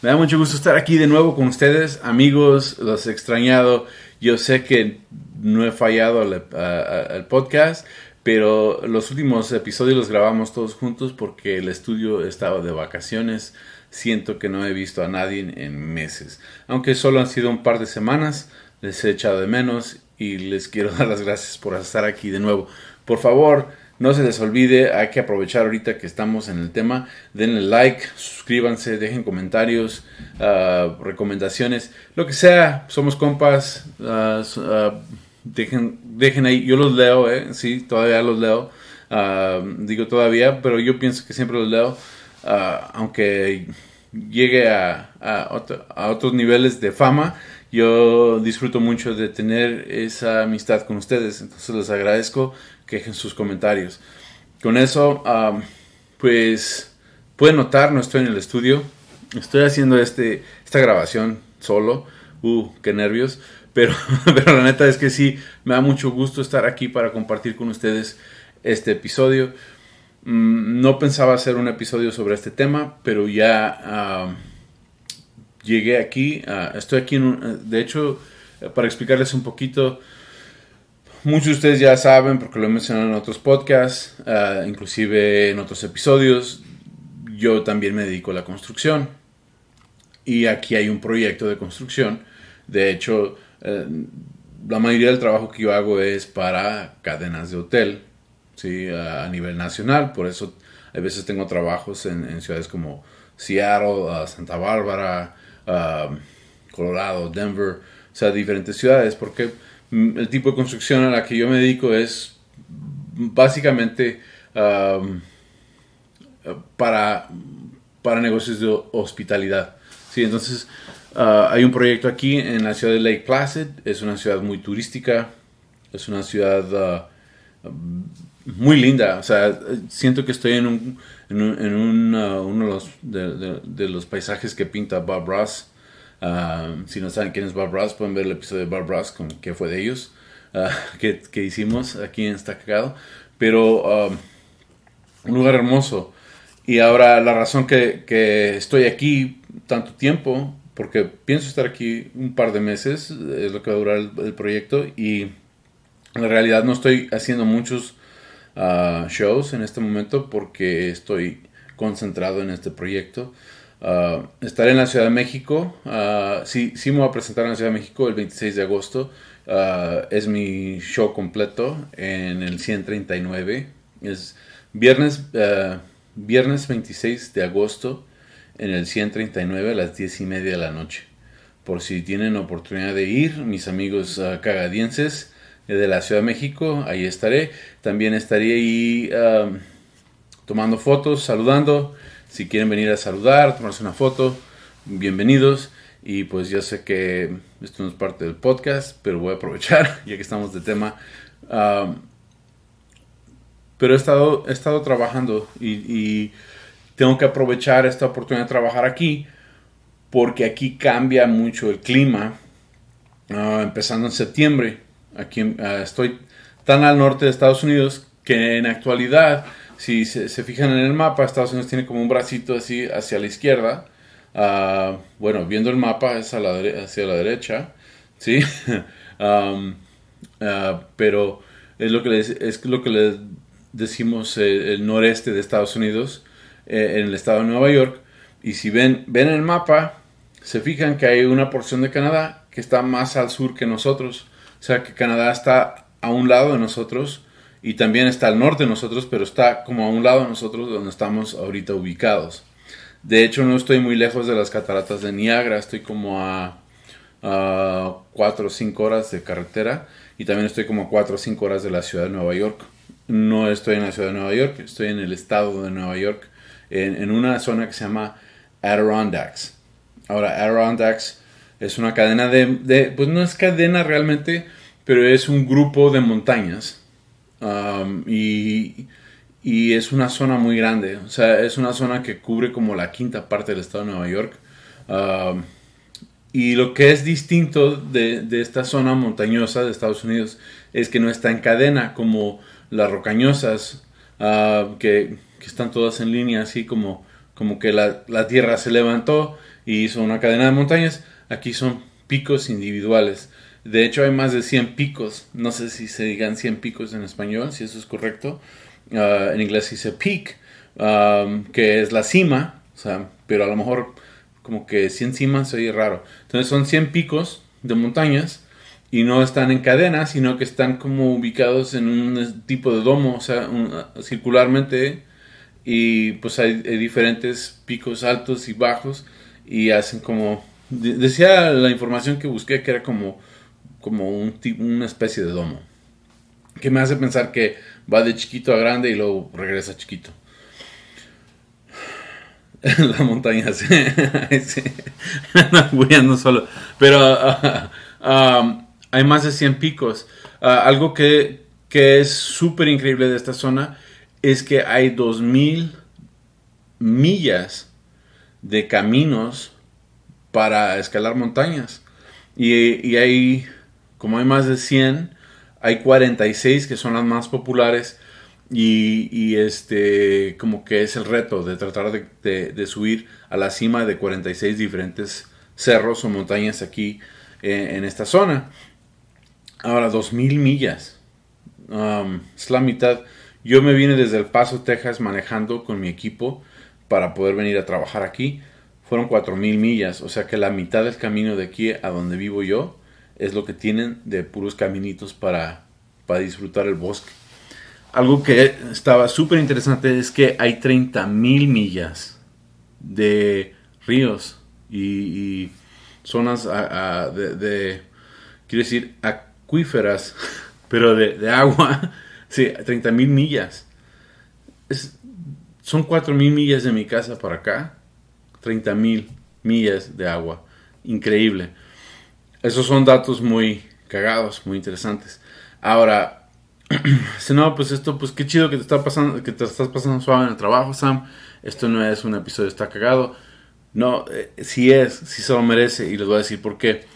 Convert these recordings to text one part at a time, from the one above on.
me da mucho gusto estar aquí de nuevo con ustedes, amigos, los he extrañado. Yo sé que no he fallado al, podcast, pero los últimos episodios los grabamos todos juntos porque el estudio estaba de vacaciones. Siento que no he visto a nadie en meses. Aunque solo han sido un par de semanas, les he echado de menos y les quiero dar las gracias por estar aquí de nuevo. Por favor, no se les olvide, hay que aprovechar ahorita que estamos en el tema. Denle like, suscríbanse, dejen comentarios, ah, recomendaciones, lo que sea. Somos compas. Ah, ah, dejen, dejen ahí, yo los leo, ¿eh? sí, todavía los leo. digo todavía, pero yo pienso que siempre los leo. aunque llegue a, a otros niveles de fama, yo disfruto mucho de tener esa amistad con ustedes. Entonces les agradezco que dejen sus comentarios. Con eso, pues pueden notar, no estoy en el estudio. Estoy haciendo este, esta grabación solo. Uh, qué nervios. Pero, pero la neta es que sí, me da mucho gusto estar aquí para compartir con ustedes este episodio. Mm, no pensaba hacer un episodio sobre este tema, pero ya llegué aquí. estoy aquí, en de hecho, para explicarles un poquito, Muchos de ustedes ya saben, porque lo he mencionado en otros podcasts, ah, inclusive en otros episodios, yo también me dedico a la construcción. Y aquí hay un proyecto de construcción. De hecho, eh, la mayoría del trabajo que yo hago es para cadenas de hotel, ¿sí? a nivel nacional. Por eso a veces tengo trabajos en, ciudades como Seattle, ah, Santa Bárbara, ah, Colorado, Denver, o sea, diferentes ciudades, porque el tipo de construcción a la que yo me dedico es básicamente para, para negocios de hospitalidad. Sí, entonces ah, hay un proyecto aquí en la ciudad de Lake Placid, es una ciudad muy turística, es una ciudad ah, muy linda, o sea, siento que estoy en, un, en, ah, uno de los, de los, paisajes que pinta Bob Ross. Ah, si no saben quién es Bob Ross, pueden ver el episodio de Bob Ross, con qué fue de ellos, uh, que, hicimos aquí en Está Cagado. Pero um, un lugar hermoso. Y ahora la razón que, que, estoy aquí tanto tiempo, porque pienso estar aquí un par de meses, es lo que va a durar el, proyecto. Y en realidad no estoy haciendo muchos uh, shows en este momento porque estoy concentrado en este proyecto. Uh, estaré en la Ciudad de México. Uh, sí, sí me voy a presentar en la Ciudad de México el 26 de agosto. Uh, es mi show completo en el 139. Es viernes, viernes 26 de agosto en el 139 a las 10 y media de la noche. Por si tienen oportunidad de ir, mis amigos cagadienses de la Ciudad de México, ahí estaré. También estaré ahí tomando fotos, saludando. Si quieren venir a saludar, tomarse una foto, bienvenidos. Y pues yo sé que esto no es parte del podcast, pero voy a aprovechar ya que estamos de tema. pero he estado, he estado trabajando y, tengo que aprovechar esta oportunidad de trabajar aquí porque aquí cambia mucho el clima. Ah, empezando en septiembre, aquí ah, estoy tan al norte de Estados Unidos que en actualidad si se, fijan en el mapa, Estados Unidos tiene como un bracito así hacia la izquierda. Ah, bueno, viendo el mapa es la hacia la derecha, ¿sí? Ah, pero es lo que les, es lo que les decimos eh, el noreste de Estados Unidos, eh, en el estado de Nueva York. Y si ven, ven el mapa, se fijan que hay una porción de Canadá que está más al sur que nosotros. O sea que Canadá está a un lado de nosotros y también está al norte de nosotros, pero está como a un lado de nosotros donde estamos ahorita ubicados. De hecho, no estoy muy lejos de las cataratas de Niagara, estoy como a, a 4 o 5 horas de carretera y también estoy como a 4 o 5 horas de la ciudad de Nueva York. No estoy en la ciudad de Nueva York, estoy en el estado de Nueva York, en, una zona que se llama Adirondacks. Ahora, Adirondacks es una cadena de, pues no es cadena realmente, pero es un grupo de montañas. Y, y, es una zona muy grande. O sea, es una zona que cubre como la quinta parte del estado de Nueva York. Y lo que es distinto de, de, esta zona montañosa de Estados Unidos es que no está en cadena como las rocañosas, uh, que, que, están todas en línea, así como, como que la, la tierra se levantó y hizo una cadena de montañas. Aquí son picos individuales. De hecho, hay más de 100 picos. No sé si se digan 100 picos en español, si eso es correcto. Ah, en inglés se dice peak, um, que es la cima, pero a lo mejor como que 100 cimas se oye raro. Entonces son 100 picos de montañas y no están en cadena, sino que están como ubicados en un tipo de domo, o sea, circularmente. Y pues hay diferentes picos altos y bajos y hacen como decía la información que busqué que era como, como un, una especie de domo. Que me hace pensar que va de chiquito a grande y luego regresa chiquito. la montaña, sí. sí. solo. Pero ah, ah, hay más de 100 picos. Ah, algo que, que es súper increíble de esta zona es que hay 2000 millas de caminos para escalar montañas. Y, hay, como hay más de 100, hay 46 que son las más populares. Y, este, como que es el reto de tratar de, subir a la cima de 46 diferentes cerros o montañas aquí eh, en esta zona. Ahora, 2000 millas. Um, es la mitad. Yo me vine desde El Paso, Texas, manejando con mi equipo para poder venir a trabajar aquí fueron 4.000 millas, o sea que la mitad del camino de aquí a donde vivo yo es lo que tienen de puros caminitos para, para disfrutar el bosque. Algo que estaba súper interesante es que hay 30.000 millas de ríos y, zonas de, quiero decir, acuíferas, pero de, agua. Sí, 30.000 millas. Es, son 4.000 millas de mi casa para acá 30 mil millas de agua. Increíble. Esos son datos muy cagados, muy interesantes. Ahora, si no, pues esto, pues qué chido que te está pasando, que te estás pasando suave en el trabajo, Sam. Esto no es un episodio está cagado. No, eh, si es, si se lo merece y les voy a decir por qué.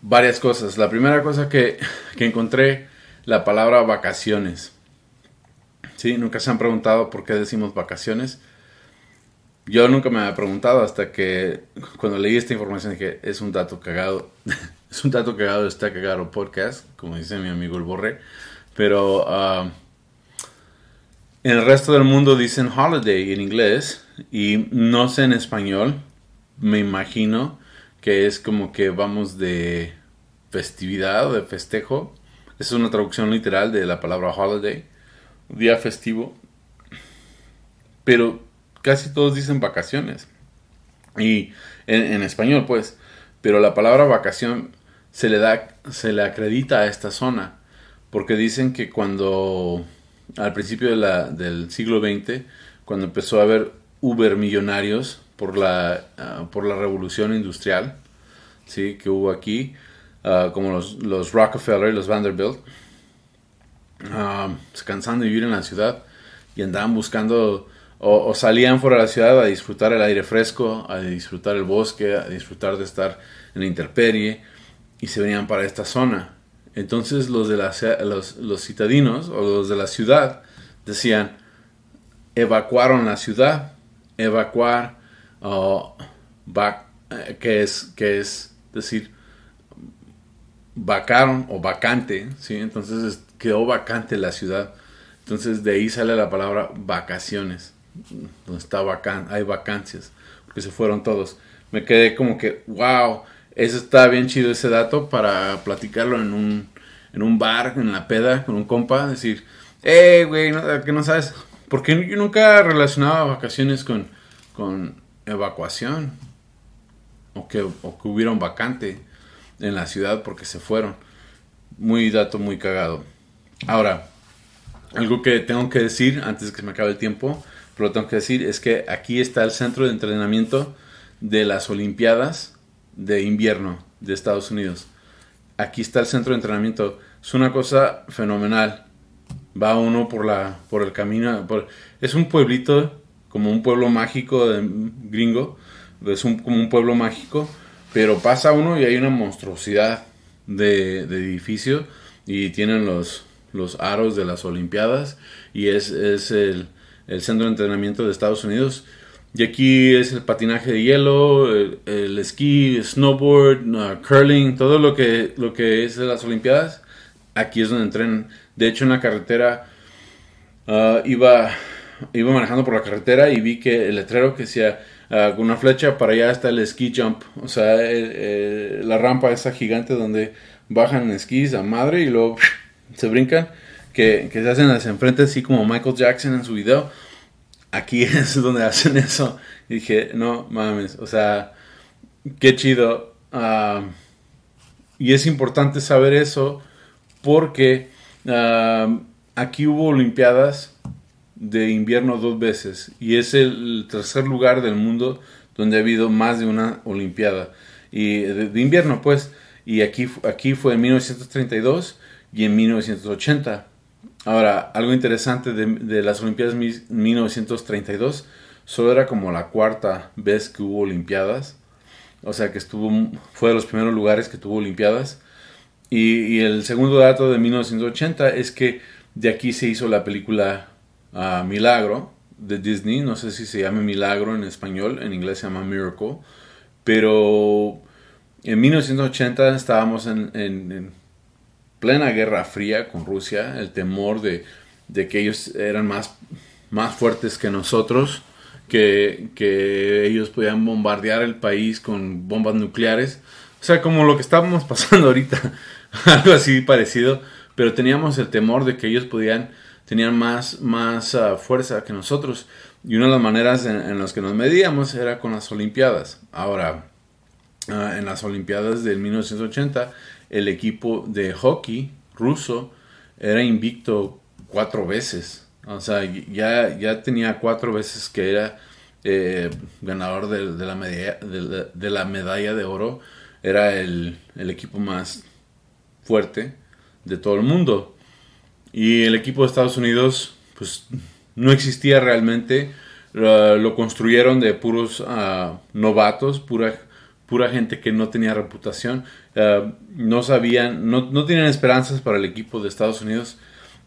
Varias cosas. La primera cosa que, que encontré, la palabra vacaciones. ¿Sí? Nunca se han preguntado por qué decimos vacaciones. Yo nunca me había preguntado hasta que cuando leí esta información dije, es un dato cagado. es un dato cagado, está cagado podcast, como dice mi amigo el Borre. Pero ah, en el resto del mundo dicen holiday en inglés y no sé en español. Me imagino que es como que vamos de festividad o de festejo. Es una traducción literal de la palabra holiday, día festivo. Pero casi todos dicen vacaciones. Y en, español, pues. Pero la palabra vacación se le da, se le acredita a esta zona. Porque dicen que cuando, al principio de la, del siglo XX, cuando empezó a haber Uber millonarios por la, ah, por la revolución industrial, ¿sí? que hubo aquí, ah, como los, los, Rockefeller y los Vanderbilt, uh, se de vivir en la ciudad y andaban buscando o, salían fuera de la ciudad a disfrutar el aire fresco, a disfrutar el bosque, a disfrutar de estar en la intemperie y se venían para esta zona. Entonces los, de la, los, los citadinos o los de la ciudad decían, evacuaron la ciudad, evacuar, eh, que, es, que es decir, vacaron o vacante, ¿sí? entonces quedó vacante la ciudad. Entonces de ahí sale la palabra vacaciones donde está vacan hay vacancias, porque se fueron todos. Me quedé como que, wow, eso está bien chido ese dato para platicarlo en un, en un bar, en la peda, con un compa, decir, eh, güey, no, que no sabes, porque yo nunca relacionaba vacaciones con, con evacuación, o que, o que hubiera un vacante en la ciudad porque se fueron. Muy dato, muy cagado. Ahora, algo que tengo que decir antes que se me acabe el tiempo, lo tengo que decir, es que aquí está el centro de entrenamiento de las Olimpiadas de invierno de Estados Unidos. Aquí está el centro de entrenamiento. Es una cosa fenomenal. Va uno por la por el camino. es un pueblito como un pueblo mágico de, gringo. Es un, como un pueblo mágico. Pero pasa uno y hay una monstruosidad de, de edificio. Y tienen los, los aros de las Olimpiadas. Y es, es el, el centro de entrenamiento de Estados Unidos. Y aquí es el patinaje de hielo, el, esquí, snowboard, uh, curling, todo lo que, lo que es de las Olimpiadas. Aquí es donde entrenan. De hecho, en la carretera uh, iba, iba manejando por la carretera y vi que el letrero que decía uh, con una flecha para allá está el ski jump. O sea, la rampa esa gigante donde bajan esquís a madre y luego se brincan. Que, se hacen hacia enfrente así como Michael Jackson en su video aquí es donde hacen eso. Y dije, no mames, o sea, qué chido. Ah, y es importante saber eso porque ah, aquí hubo Olimpiadas de invierno dos veces y es el tercer lugar del mundo donde ha habido más de una Olimpiada y de, invierno pues y aquí, aquí fue en 1932 y en 1980 Ahora, algo interesante de, las Olimpiadas 1932, solo era como la cuarta vez que hubo Olimpiadas. O sea que estuvo, fue de los primeros lugares que tuvo Olimpiadas. Y, el segundo dato de 1980 es que de aquí se hizo la película ah, Milagro de Disney. No sé si se llama Milagro en español, en inglés se llama Miracle. Pero en 1980 estábamos en plena guerra fría con Rusia, el temor de, que ellos eran más, más fuertes que nosotros, que, ellos podían bombardear el país con bombas nucleares. O sea, como lo que estábamos pasando ahorita, algo así parecido, pero teníamos el temor de que ellos podían, tenían más, más ah, fuerza que nosotros. Y una de las maneras en, las que nos medíamos era con las Olimpiadas. Ahora, ah, en las Olimpiadas del 1980, el equipo de hockey ruso era invicto cuatro veces. O sea, ya, ya tenía cuatro veces que era eh, ganador de, la medalla, de, la medalla de oro. Era el, equipo más fuerte de todo el mundo. Y el equipo de Estados Unidos, pues no existía realmente. Lo, construyeron de puros ah, novatos, pura pura gente que no tenía reputación, eh, no sabían, no, no tenían esperanzas para el equipo de Estados Unidos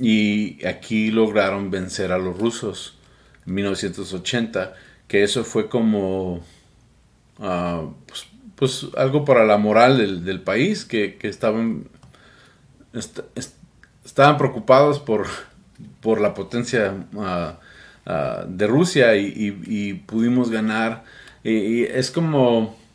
y aquí lograron vencer a los rusos en 1980, que eso fue como ah, pues, pues, algo para la moral del, país, que, estaban, estaban preocupados por, por la potencia ah, ah, de Rusia y, pudimos ganar. y es como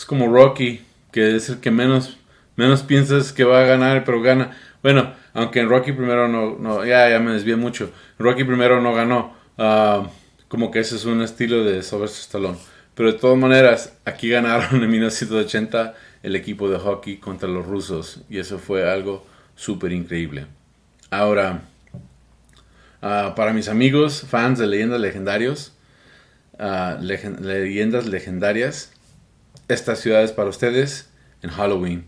es como Rocky, que es el que menos, menos piensas que va a ganar, pero gana. Bueno, aunque en Rocky primero no, no ya, ya me desvié mucho. Rocky primero no ganó. Ah, como que ese es un estilo de Sylvester Stallone. Pero de todas maneras, aquí ganaron en 1980 el equipo de hockey contra los rusos. Y eso fue algo súper increíble. Ahora, ah, para mis amigos, fans de leyendas legendarios, uh, leyendas legendarias, esta ciudad es para ustedes en Halloween.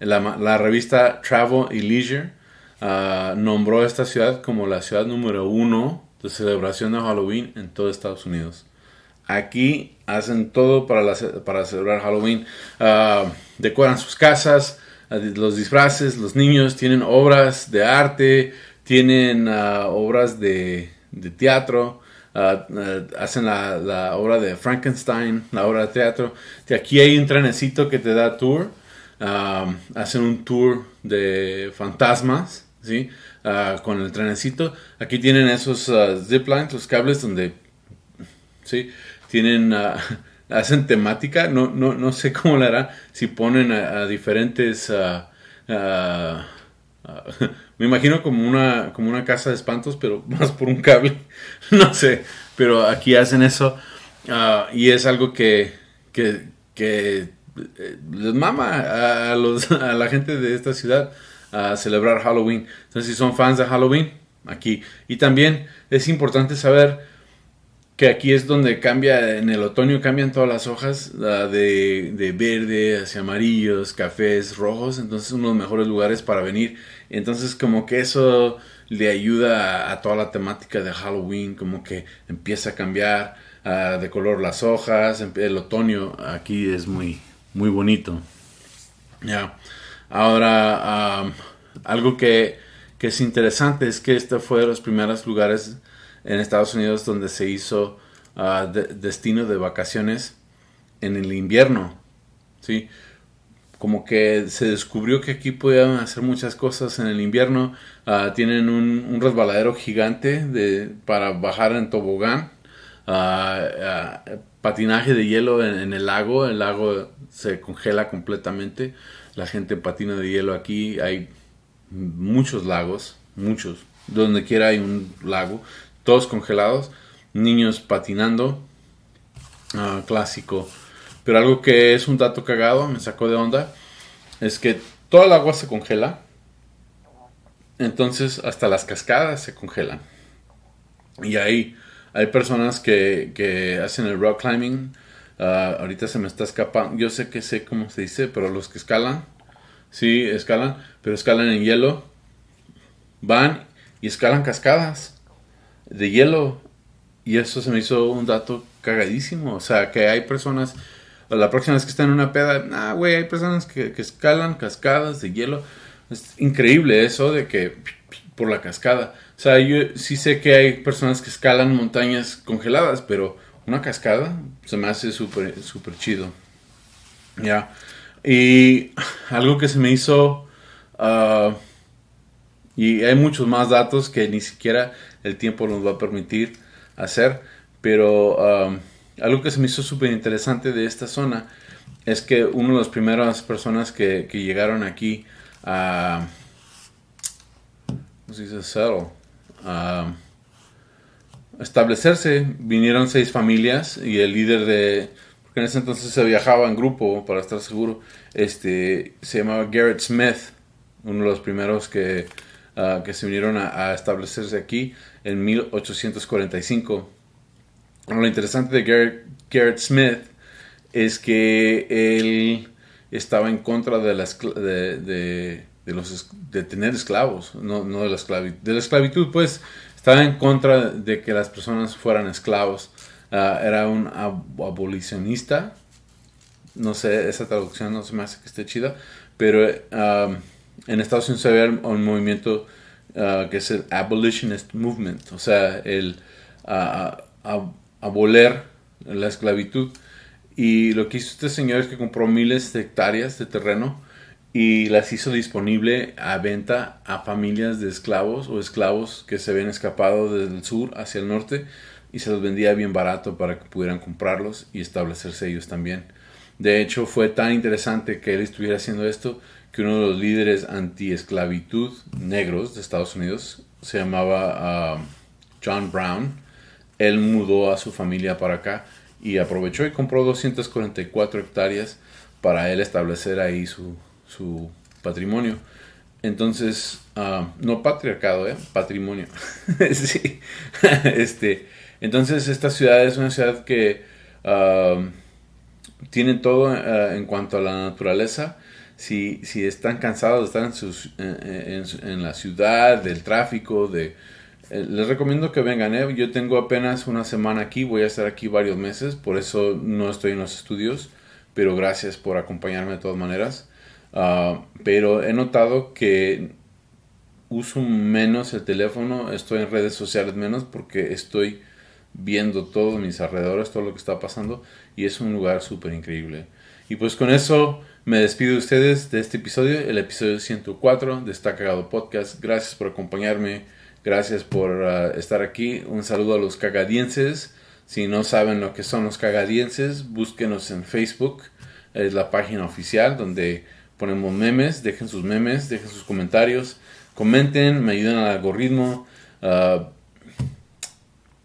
La, revista Travel y Leisure ah, nombró esta ciudad como la ciudad número uno de celebración de Halloween en todo Estados Unidos. Aquí hacen todo para, para celebrar Halloween. Uh, decoran sus casas, ah, los disfraces, los niños tienen obras de arte, tienen obras de teatro. Ah, ah, hacen la, obra de Frankenstein, la obra de teatro. Aquí hay un trenecito que te da tour. Ah, hacen un tour de fantasmas, ¿sí? con el trenecito. Aquí tienen esos zip lines, los cables donde, ¿sí? Tienen, hacen temática. No, no, no sé cómo le hará si ponen a, diferentes... me imagino como una, como una casa de espantos, pero más por un cable. no sé, pero aquí hacen eso. Ah, y es algo que, que, que eh, les mama a, los, a la gente de esta ciudad a celebrar Halloween. Entonces, si son fans de Halloween, aquí. Y también es importante saber que aquí es donde cambia, en el otoño cambian todas las hojas de, de, verde hacia amarillos, cafés, rojos, entonces uno de los mejores lugares para venir. Entonces como que eso le ayuda a, toda la temática de Halloween, como que empieza a cambiar ah, de color las hojas, el otoño aquí es muy, muy bonito. Ya, ahora algo que, que es interesante es que este fue de los primeros lugares en Estados Unidos donde se hizo uh, destino de vacaciones en el invierno. ¿sí? Como que se descubrió que aquí podían hacer muchas cosas en el invierno. Uh, tienen un, resbaladero gigante de, para bajar en tobogán. Uh, patinaje de hielo en, el lago. El lago se congela completamente. La gente patina de hielo aquí. Hay muchos lagos, muchos. Donde quiera hay un lago todos congelados, niños patinando, ah, clásico. Pero algo que es un dato cagado, me sacó de onda, es que toda el agua se congela, entonces hasta las cascadas se congelan. Y ahí hay personas que, hacen el rock climbing. Ah, ahorita se me está escapando. Yo sé que sé cómo se dice, pero los que escalan, sí, escalan, pero escalan en hielo. Van y escalan cascadas de hielo. Y eso se me hizo un dato cagadísimo. O sea, que hay personas, la próxima vez que están en una peda, ah, güey, hay personas que, escalan cascadas de hielo. Es increíble eso de que por la cascada. O sea, yo sí sé que hay personas que escalan montañas congeladas, pero una cascada se me hace súper super chido. Ya. Y algo que se me hizo... Ah, y hay muchos más datos que ni siquiera el tiempo nos va a permitir hacer. Pero um, algo que se me hizo súper interesante de esta zona es que una de las primeras personas que, llegaron aquí a... ¿Cómo se dice? A establecerse, vinieron seis familias y el líder de... Porque en ese entonces se viajaba en grupo, para estar seguro, este, se llamaba Garrett Smith, uno de los primeros que Ah, que se vinieron a, establecerse aquí en 1845. Lo interesante de Garrett, Smith es que él estaba en contra de, la de, los, de tener esclavos, no, no de, la esclavitud. de la esclavitud. pues estaba en contra de que las personas fueran esclavos. Ah, era un abolicionista. No sé, esa traducción no se me hace que esté chida, pero ah, en Estados Unidos había un movimiento uh, que es el Abolitionist Movement, o sea, el aboler la esclavitud. Y lo que hizo este señor es que compró miles de hectáreas de terreno y las hizo disponible a venta a familias de esclavos o esclavos que se habían escapado desde el sur hacia el norte y se los vendía bien barato para que pudieran comprarlos y establecerse ellos también. De hecho, fue tan interesante que él estuviera haciendo esto que uno de los líderes anti-esclavitud negros de Estados Unidos se llamaba um, John Brown. Él mudó a su familia para acá y aprovechó y compró 244 hectáreas para él establecer ahí su, su patrimonio. Entonces, um, no patriarcado, ¿eh? patrimonio. sí. este, entonces, esta ciudad es una ciudad que um, tiene todo uh, en cuanto a la naturaleza si, si están cansados de estar en, sus, en, la ciudad, del tráfico, de, les recomiendo que vengan. ¿eh? Yo tengo apenas una semana aquí, voy a estar aquí varios meses, por eso no estoy en los estudios, pero gracias por acompañarme de todas maneras. Ah, pero he notado que uso menos el teléfono, estoy en redes sociales menos porque estoy viendo todos mis alrededores, todo lo que está pasando y es un lugar súper increíble. Y pues con eso me despido de ustedes de este episodio, el episodio 104 de Está Cagado Podcast. Gracias por acompañarme, gracias por uh, estar aquí. Un saludo a los cagadienses. Si no saben lo que son los cagadienses, búsquenos en Facebook. Es la página oficial donde ponemos memes. Dejen sus memes, dejen sus comentarios, comenten, me ayudan al algoritmo. Uh,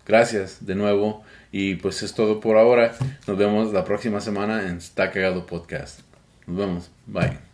gracias de nuevo. Y pues es todo por ahora. Nos vemos la próxima semana en Está Cagado Podcast. Nos vemos. Bye.